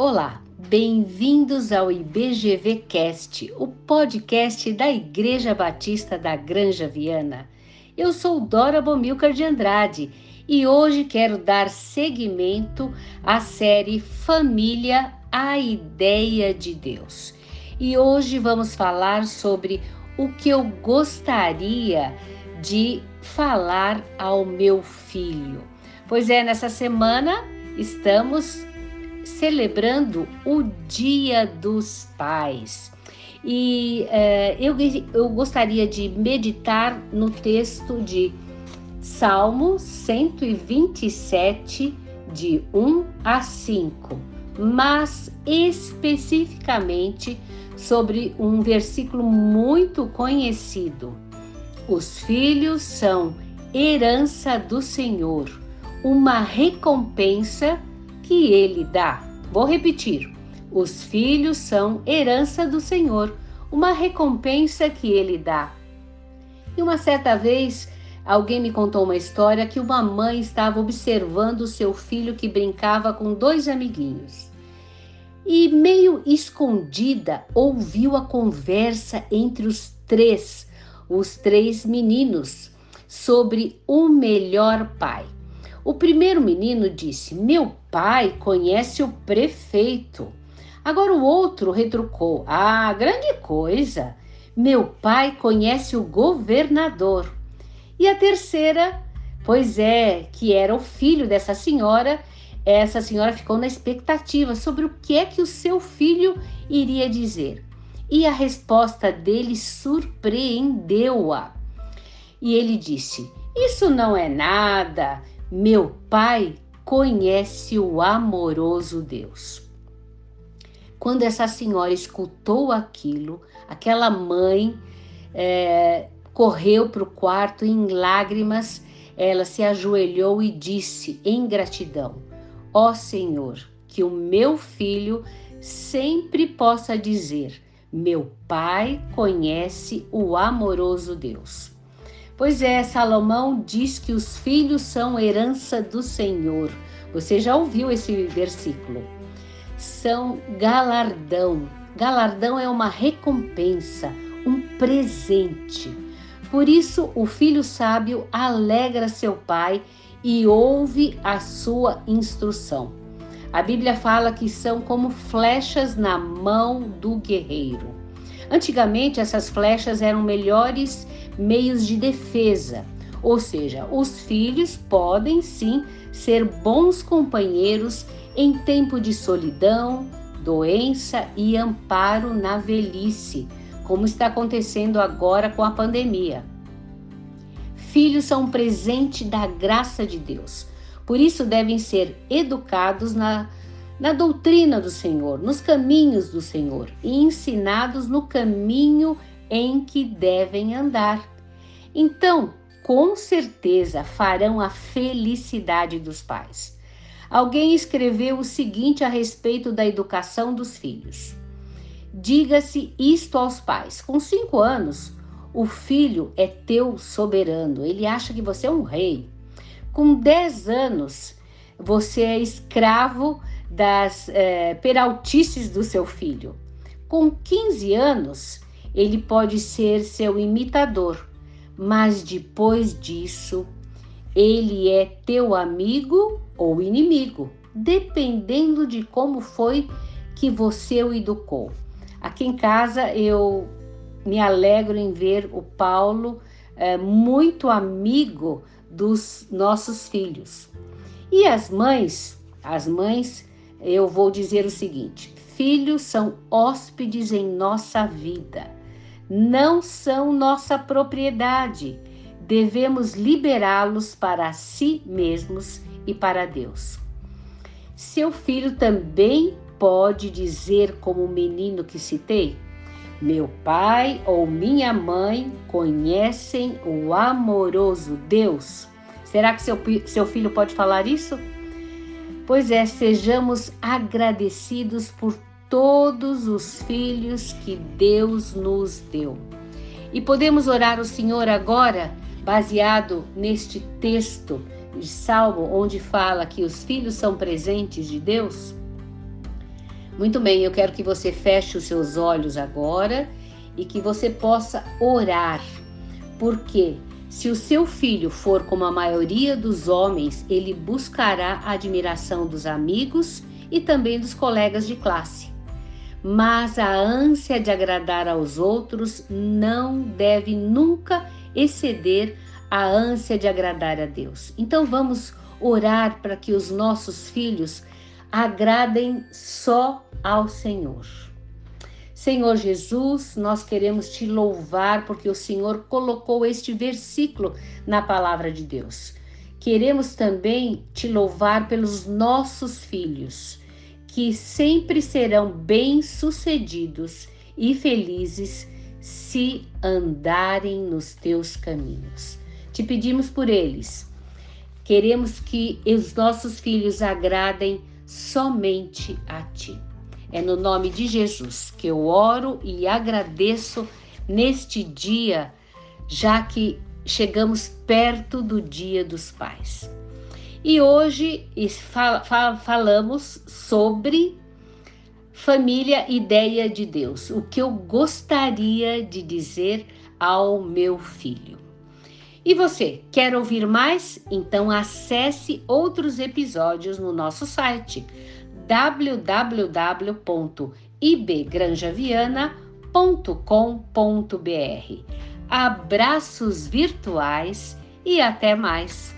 Olá, bem-vindos ao IBGV Cast, o podcast da Igreja Batista da Granja Viana. Eu sou Dora Bomilcar de Andrade e hoje quero dar seguimento à série Família, a Ideia de Deus. E hoje vamos falar sobre o que eu gostaria de falar ao meu filho. Pois é, nessa semana estamos celebrando o Dia dos Pais. E é, eu, eu gostaria de meditar no texto de Salmo 127, de 1 a 5, mas especificamente sobre um versículo muito conhecido. Os filhos são herança do Senhor, uma recompensa que ele dá. Vou repetir: os filhos são herança do Senhor, uma recompensa que ele dá. E uma certa vez, alguém me contou uma história que uma mãe estava observando seu filho que brincava com dois amiguinhos. E, meio escondida, ouviu a conversa entre os três, os três meninos, sobre o melhor pai. O primeiro menino disse: Meu pai conhece o prefeito. Agora o outro retrucou: Ah, grande coisa! Meu pai conhece o governador. E a terceira, pois é, que era o filho dessa senhora, essa senhora ficou na expectativa sobre o que é que o seu filho iria dizer. E a resposta dele surpreendeu-a. E ele disse: Isso não é nada. Meu pai conhece o amoroso Deus. Quando essa senhora escutou aquilo, aquela mãe é, correu para o quarto em lágrimas. Ela se ajoelhou e disse em gratidão: Ó oh Senhor, que o meu filho sempre possa dizer: Meu pai conhece o amoroso Deus. Pois é, Salomão diz que os filhos são herança do Senhor. Você já ouviu esse versículo? São galardão. Galardão é uma recompensa, um presente. Por isso, o filho sábio alegra seu pai e ouve a sua instrução. A Bíblia fala que são como flechas na mão do guerreiro. Antigamente, essas flechas eram melhores meios de defesa, ou seja, os filhos podem sim ser bons companheiros em tempo de solidão, doença e amparo na velhice, como está acontecendo agora com a pandemia. Filhos são um presente da graça de Deus, por isso devem ser educados na, na doutrina do Senhor, nos caminhos do Senhor e ensinados no caminho em que devem andar. Então, com certeza farão a felicidade dos pais. Alguém escreveu o seguinte a respeito da educação dos filhos: Diga-se isto aos pais: com cinco anos, o filho é teu soberano, ele acha que você é um rei. Com dez anos, você é escravo das é, peraltices do seu filho. Com 15 anos, ele pode ser seu imitador, mas depois disso, ele é teu amigo ou inimigo, dependendo de como foi que você o educou. Aqui em casa eu me alegro em ver o Paulo é, muito amigo dos nossos filhos. E as mães, as mães eu vou dizer o seguinte: filhos são hóspedes em nossa vida, não são nossa propriedade. Devemos liberá-los para si mesmos e para Deus. Seu filho também pode dizer, como o menino que citei: Meu pai ou minha mãe conhecem o amoroso Deus. Será que seu, seu filho pode falar isso? Pois é, sejamos agradecidos por todos os filhos que Deus nos deu. E podemos orar o Senhor agora, baseado neste texto de Salmo, onde fala que os filhos são presentes de Deus? Muito bem, eu quero que você feche os seus olhos agora e que você possa orar. Porque se o seu filho for como a maioria dos homens, ele buscará a admiração dos amigos e também dos colegas de classe. Mas a ânsia de agradar aos outros não deve nunca exceder a ânsia de agradar a Deus. Então vamos orar para que os nossos filhos agradem só ao Senhor. Senhor Jesus, nós queremos te louvar porque o Senhor colocou este versículo na palavra de Deus. Queremos também te louvar pelos nossos filhos, que sempre serão bem-sucedidos e felizes se andarem nos teus caminhos. Te pedimos por eles. Queremos que os nossos filhos agradem somente a ti. É no nome de Jesus que eu oro e agradeço neste dia, já que chegamos perto do Dia dos Pais. E hoje fal fal falamos sobre família, ideia de Deus, o que eu gostaria de dizer ao meu filho. E você, quer ouvir mais? Então acesse outros episódios no nosso site www.ibgranjaviana.com.br. Abraços virtuais e até mais!